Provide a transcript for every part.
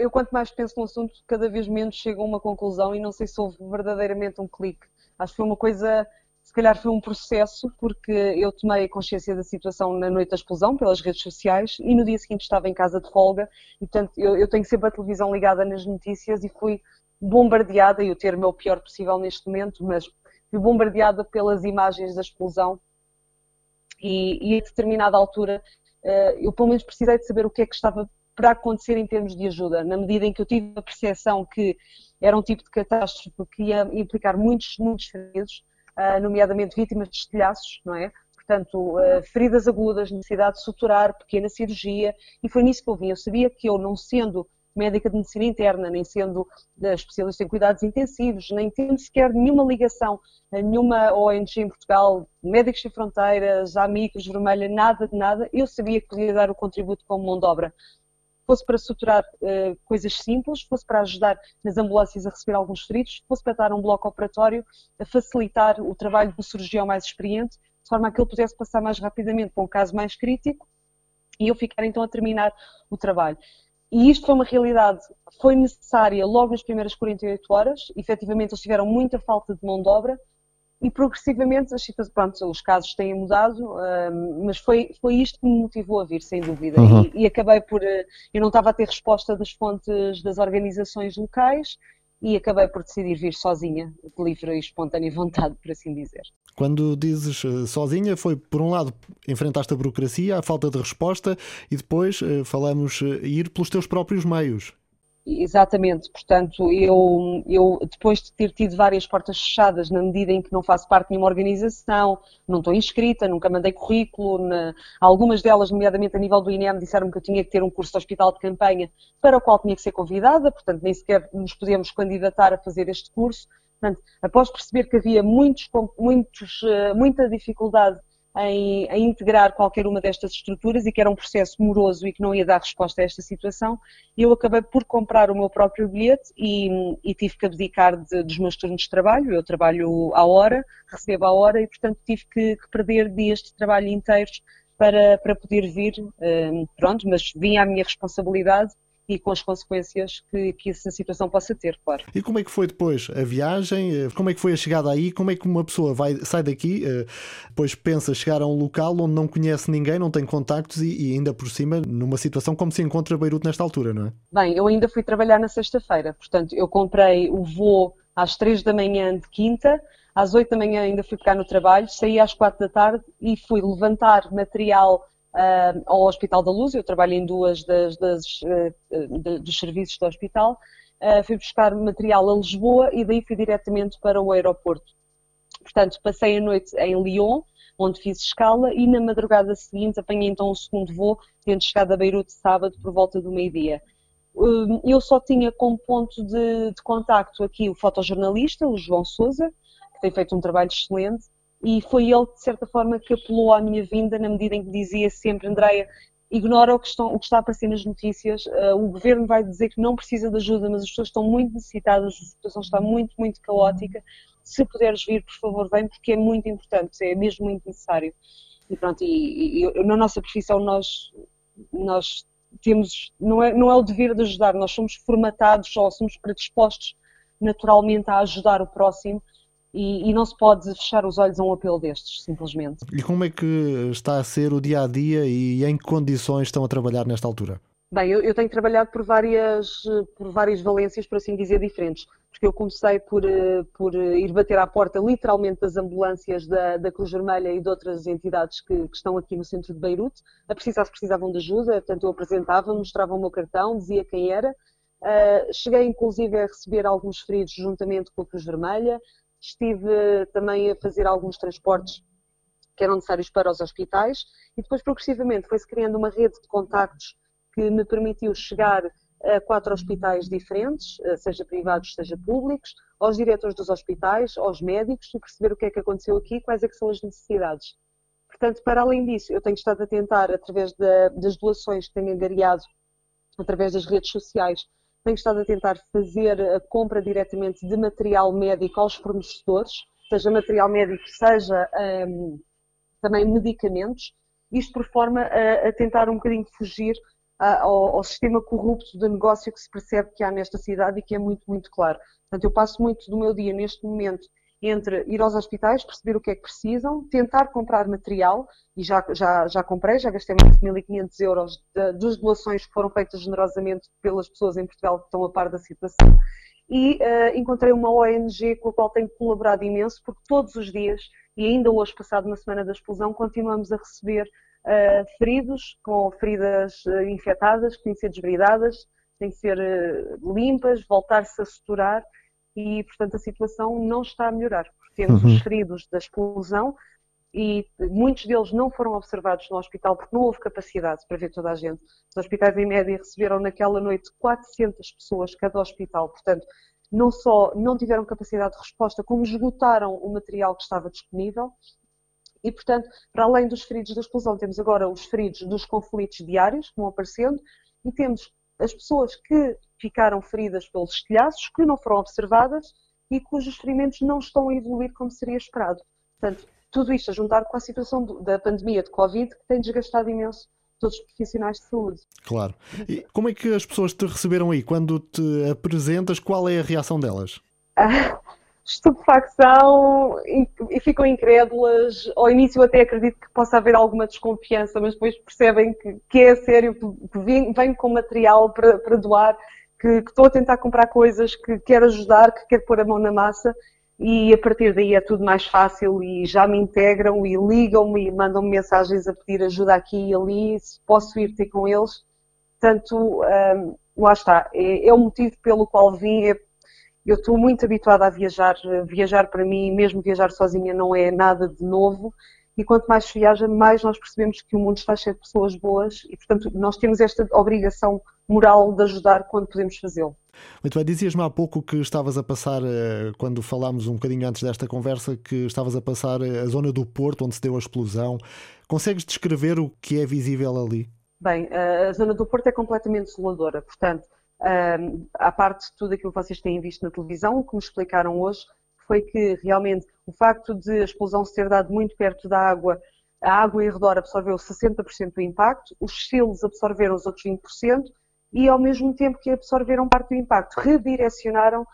eu, quanto mais penso no assunto, cada vez menos chego a uma conclusão e não sei se houve verdadeiramente um clique. Acho que foi uma coisa, se calhar foi um processo, porque eu tomei consciência da situação na noite da explosão pelas redes sociais e no dia seguinte estava em casa de folga e, portanto, eu, eu tenho sempre a televisão ligada nas notícias e fui bombardeada, e o termo é o pior possível neste momento, mas fui bombardeada pelas imagens da explosão e, e a determinada altura eh, eu pelo menos precisei de saber o que é que estava para acontecer em termos de ajuda, na medida em que eu tive a percepção que era um tipo de catástrofe que ia implicar muitos, muitos feridos, eh, nomeadamente vítimas de estilhaços, não é? Portanto, eh, feridas agudas, necessidade de suturar, pequena cirurgia, e foi nisso que eu vim. Eu sabia que eu, não sendo médica de medicina interna, nem sendo especialista em cuidados intensivos, nem tendo sequer nenhuma ligação a nenhuma ONG em Portugal, Médicos Sem Fronteiras, Amigos, Vermelha, nada de nada, eu sabia que podia dar o contributo como mão de obra. Fosse para suturar uh, coisas simples, fosse para ajudar nas ambulâncias a receber alguns feridos, fosse para dar um bloco operatório, a facilitar o trabalho do cirurgião mais experiente, de forma a que ele pudesse passar mais rapidamente para um caso mais crítico e eu ficar então a terminar o trabalho. E isto foi uma realidade, foi necessária logo nas primeiras 48 horas, efetivamente eles tiveram muita falta de mão de obra e progressivamente as pronto, os casos têm mudado, mas foi, foi isto que me motivou a vir, sem dúvida. Uhum. E, e, acabei por, eh, eu não estava a ter resposta das fontes das organizações locais e acabei por decidir vir sozinha, de livre e espontânea vontade, por assim dizer. Quando dizes eh, sozinha, foi por um lado enfrentaste a burocracia, a falta de resposta e depois eh, falamos ir pelos teus próprios meios. Exatamente, portanto, eu, eu depois de ter tido várias portas fechadas, na medida em que não faço parte de nenhuma organização, não estou inscrita, nunca mandei currículo, na, algumas delas, nomeadamente a nível do INEM, disseram que eu tinha que ter um curso de hospital de campanha para o qual tinha que ser convidada, portanto, nem sequer nos podíamos candidatar a fazer este curso. Portanto, após perceber que havia muitos, muitos, eh, muita dificuldade em, em, integrar qualquer uma destas estruturas e que era um processo moroso e que não ia dar resposta a esta situação, eu acabei por comprar o meu próprio bilhete e, e tive que abdicar de, dos meus turnos de trabalho. Eu trabalho à hora, recebo à hora e, portanto, tive que, que perder dias de trabalho inteiros para, para poder vir. Um, pronto, mas vinha a minha responsabilidade e com as consequências que, que essa situação possa ter, claro. E como é que foi depois a viagem? Eh, como é que foi a chegada aí? Como é que uma pessoa vai, sai daqui, eh, depois pensa chegar a um local onde não conhece ninguém, não tem contactos e, e ainda por cima numa situação como se encontra Beirute nesta altura, não é? Bem, eu ainda fui trabalhar na sexta-feira, portanto eu comprei o voo às três da manhã de quinta, às oito da manhã ainda fui ficar no trabalho, saí às quatro da tarde e fui levantar material uh, ao Hospital da Luz, eu trabalho em duas das, das uh, de, dos serviços do hospital, uh, fui buscar material a Lisboa e daí fui diretamente para o aeroporto. Portanto, passei a noite em Lyon, onde fiz escala, e na madrugada seguinte apanhei então o segundo voo, tendo chegado a Beirute sábado por volta do meio-dia. Eu só tinha como ponto de, de contacto aqui o fotojornalista, o João Souza, que tem feito um trabalho excelente, e foi ele, de certa forma, que apelou à minha vinda, na medida em que dizia sempre, Andreia, ignora o que, estão, o que está a aparecer nas notícias, uh, o governo vai dizer que não precisa de ajuda, mas as pessoas estão muito necessitadas, a situação está muito, muito caótica, se puderes vir, por favor, vem, porque é muito importante, é mesmo muito necessário. E pronto, e, e, na nossa profissão nós, nós temos, não é, não é o dever de ajudar, nós somos formatados ou somos predispostos naturalmente a ajudar o próximo, e, e, não se pode fechar os olhos a um apelo destes, simplesmente. E como é que está a ser o dia a dia e em que condições estão a trabalhar nesta altura? Bem, eu, eu tenho trabalhado por várias, por várias valências, por assim dizer, diferentes. Porque eu comecei por, por ir bater à porta, literalmente, das ambulâncias da, da Cruz Vermelha e de outras entidades que, que, estão aqui no centro de Beirute, a precisar se precisavam de ajuda. Portanto, eu apresentava, mostrava o meu cartão, dizia quem era. Uh, cheguei, inclusive, a receber alguns feridos juntamente com a Cruz Vermelha estive também a fazer alguns transportes que eram necessários para os hospitais e depois progressivamente foi-se criando uma rede de contactos que me permitiu chegar a quatro hospitais diferentes, eh, seja privados, seja públicos, aos diretores dos hospitais, aos médicos e perceber o que é que aconteceu aqui, quais é que são as necessidades. Portanto, para além disso, eu tenho estado a tentar, através da, das doações que tenho angariado, através das redes sociais, tenho estado a tentar fazer a compra diretamente de material médico aos fornecedores, seja material médico, seja um, também medicamentos, isto por forma a, a, tentar um bocadinho fugir ao, ao, sistema corrupto de negócio que se percebe que há nesta cidade e que é muito, muito claro. Portanto, eu passo muito do meu dia neste momento entre ir aos hospitais, perceber o que é que precisam, tentar comprar material, e já, já, já comprei, já gastei mais de 1.500 euros das doações que foram feitas generosamente pelas pessoas em Portugal que estão a par da situação, e uh, encontrei uma ONG com a qual tenho colaborado imenso, porque todos os dias, e ainda hoje passado na semana da explosão, continuamos a receber uh, feridos, com feridas uh, infectadas, que têm que ser desbridadas, têm que ser limpas, voltar-se a suturar, e, portanto, a situação não está a melhorar. Temos uhum. os feridos da explosão e muitos deles não foram observados no hospital porque não houve capacidade para ver toda a gente. Os hospitais, em média, receberam naquela noite 400 pessoas cada hospital, portanto, não só não tiveram capacidade de resposta, como esgotaram o material que estava disponível. E, portanto, para além dos feridos da explosão, temos agora os feridos dos conflitos diários que vão aparecendo e temos as pessoas que ficaram feridas pelos estilhaços, que não foram observadas e cujos ferimentos não estão a evoluir como seria esperado. Portanto, tudo isto a juntar com a situação da pandemia de Covid, que tem desgastado imenso todos os profissionais de saúde. Claro. E como é que as pessoas te receberam aí? Quando te apresentas, qual é a reação delas? estupefacção e, e, ficam incrédulas. Ao início até acredito que possa haver alguma desconfiança, mas depois percebem que, que é sério, que vem, vem com material para, para doar, que, que, estou a tentar comprar coisas, que quero ajudar, que quero pôr a mão na massa e a partir daí é tudo mais fácil e já me integram e ligam-me e mandam-me mensagens a pedir ajuda aqui e ali, se posso ir ter com eles. Portanto, um, lá está, é, é o motivo pelo qual vim, é eu estou muito habituada a viajar. Viajar para mim, mesmo viajar sozinha, não é nada de novo. E quanto mais se viaja, mais nós percebemos que o mundo está cheio de pessoas boas e, portanto, nós temos esta obrigação moral de ajudar quando podemos fazê-lo. Muito bem, dizias-me há pouco que estavas a passar, eh, quando falámos um bocadinho antes desta conversa, que estavas a passar eh, a zona do Porto, onde se deu a explosão. Consegues descrever o que é visível ali? Bem, a zona do Porto é completamente desoladora, portanto, à parte de tudo aquilo que vocês têm visto na televisão, o que me explicaram hoje foi que realmente o facto de a explosão se ter dado muito perto da água, a água em redor absorveu 60% do impacto, os silos absorveram os outros 20% e ao mesmo tempo que absorveram parte do impacto, redirecionaram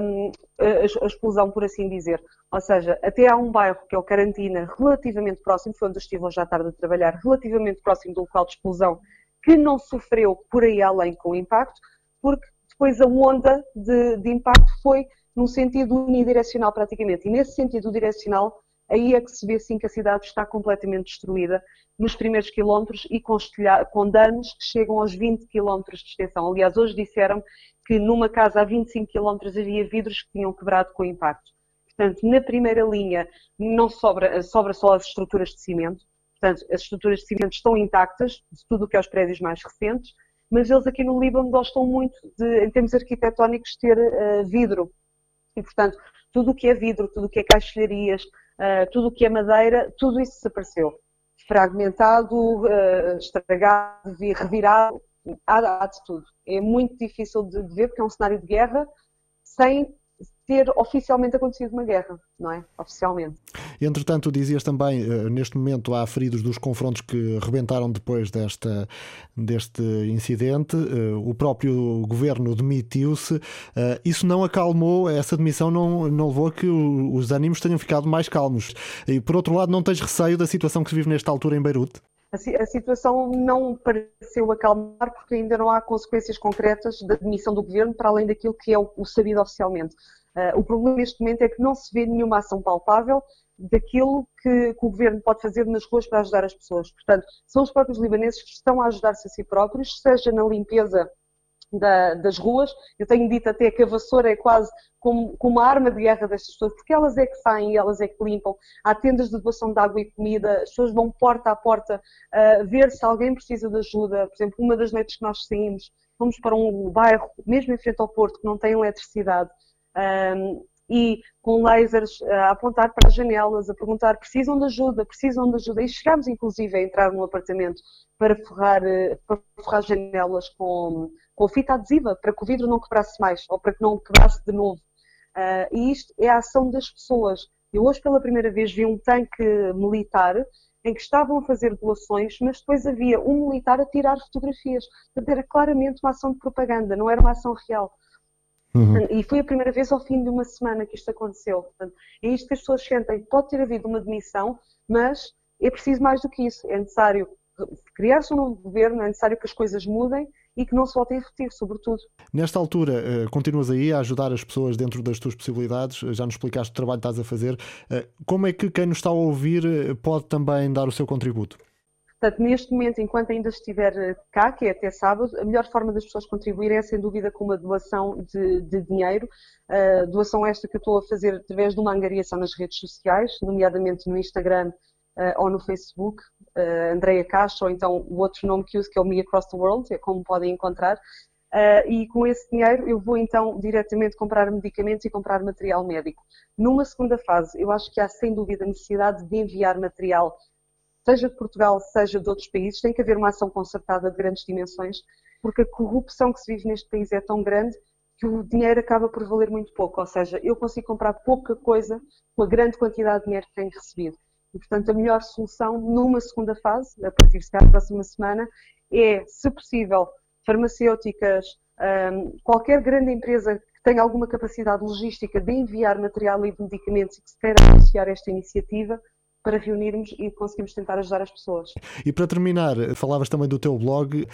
um, a, a, explosão, por assim dizer. Ou seja, até há um bairro que é o Carantina, relativamente próximo, foi onde eu estive hoje à tarde a trabalhar, relativamente próximo do local de explosão, que não sofreu por aí além com o impacto, porque depois a onda de, de impacto foi num sentido unidirecional praticamente. E nesse sentido direcional, aí é que se vê sim que a cidade está completamente destruída nos primeiros quilómetros e com, com danos que chegam aos 20 quilómetros de extensão. Aliás, hoje disseram que numa casa a 25 quilómetros havia vidros que tinham quebrado com o impacto. Portanto, na primeira linha não sobra, sobra só as estruturas de cimento, portanto, as estruturas de cimento estão intactas, de tudo o que é os prédios mais recentes, mas eles aqui no Líbano gostam muito, de, em termos arquitetónicos, ter uh, vidro. E, portanto, tudo o que é vidro, tudo o que é caixilharias, uh, tudo o que é madeira, tudo isso desapareceu. Fragmentado, uh, estragado, revirado, há, há, de tudo. É muito difícil de, de ver, porque é um cenário de guerra sem ter oficialmente acontecido uma guerra, não é? Oficialmente. Entretanto, dizias também, eh, neste momento há feridos dos confrontos que rebentaram depois desta, deste incidente, eh, o próprio governo demitiu-se, eh, isso não acalmou, essa demissão não, não levou a que os ânimos tenham ficado mais calmos. E por outro lado, não tens receio da situação que se vive nesta altura em Beirute? a situação não pareceu acalmar porque ainda não há consequências concretas da demissão do governo para além daquilo que é o, sabido oficialmente. Uh, o problema neste momento é que não se vê nenhuma ação palpável daquilo que, que, o governo pode fazer nas ruas para ajudar as pessoas. Portanto, são os próprios libaneses que estão a ajudar-se a si próprios, seja na limpeza da, das ruas. Eu tenho dito até que a vassoura é quase como, como uma arma de guerra destas pessoas, porque elas é que saem elas é que limpam. Há tendas de doação de água e comida, as pessoas vão porta a porta uh, ver se alguém precisa de ajuda. Por exemplo, uma das noites que nós saímos, fomos para um bairro, mesmo em frente ao Porto, que não tem eletricidade. Um, e com lasers a apontar para as janelas, a perguntar precisam de ajuda, precisam de ajuda. E chegámos inclusive a entrar num apartamento para forrar, para forrar janelas com, com fita adesiva, para que o vidro não quebrasse mais, ou para que não quebrasse de novo. Uh, e isto é a ação das pessoas. Eu hoje pela primeira vez vi um tanque militar em que estavam a fazer doações, mas depois havia um militar a tirar fotografias. Portanto, era claramente uma ação de propaganda, não era uma ação real. Uhum. E foi a primeira vez ao fim de uma semana que isto aconteceu. Portanto, é isto que as pessoas sentem. Pode ter havido uma demissão, mas é preciso mais do que isso. É necessário criar-se um novo governo, é necessário que as coisas mudem e que não se voltem a repetir, sobretudo. Nesta altura, eh, continuas aí a ajudar as pessoas dentro das tuas possibilidades, já nos explicaste o trabalho que estás a fazer. Eh, como é que quem nos está a ouvir eh, pode também dar o seu contributo? Portanto, neste momento, enquanto ainda estiver cá, que é até sábado, a melhor forma das pessoas contribuírem é, sem dúvida, com uma doação de, de dinheiro. Uh, doação esta que eu estou a fazer através de uma angariação nas redes sociais, nomeadamente no Instagram uh, ou no Facebook, uh, Andreia ou então o outro nome que uso, que é o Me Across the World, é como podem encontrar. Uh, e com esse dinheiro eu vou então diretamente comprar medicamentos e comprar material médico. Numa segunda fase, eu acho que há sem dúvida necessidade de enviar material, seja de Portugal, seja de outros países. Tem que haver uma ação concertada de grandes dimensões, porque a corrupção que se vive neste país é tão grande que o dinheiro acaba por valer muito pouco. Ou seja, eu consigo comprar pouca coisa com a grande quantidade de dinheiro que tenho recebido. E, portanto, a melhor solução numa segunda fase, a partir da próxima semana, é, se possível, farmacêuticas, um, qualquer grande empresa que tenha alguma capacidade logística de enviar material e medicamentos e que se queira associar esta iniciativa, para reunirmos e conseguirmos tentar ajudar as pessoas. E para terminar, falavas também do teu blog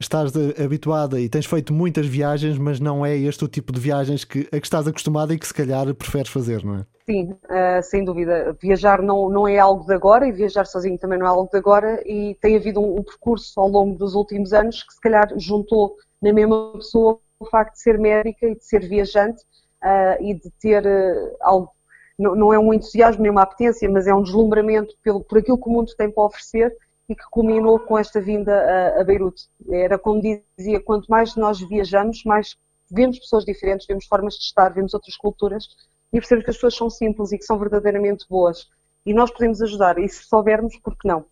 estás habituada e tens feito muitas viagens, mas não é este o tipo de viagens que, a que estás acostumada e que se calhar preferes fazer, não é? Sim, uh, sem dúvida. Viajar não, não é algo de agora e viajar sozinho também não é algo de agora e tem havido um, um percurso ao longo dos últimos anos que se calhar juntou na mesma pessoa o facto de ser médica e de ser viajante uh, e de ter uh, algo, não, não, é um entusiasmo nem uma apetência, mas é um deslumbramento pelo, por aquilo que o mundo tem para oferecer e que culminou com esta vinda a, a Beirute. Era como dizia, quanto mais nós viajamos, mais vemos pessoas diferentes, vemos formas de estar, vemos outras culturas e percebemos que as pessoas são simples e que são verdadeiramente boas. E nós podemos ajudar, e se soubermos, por que não?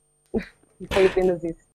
E foi apenas isso.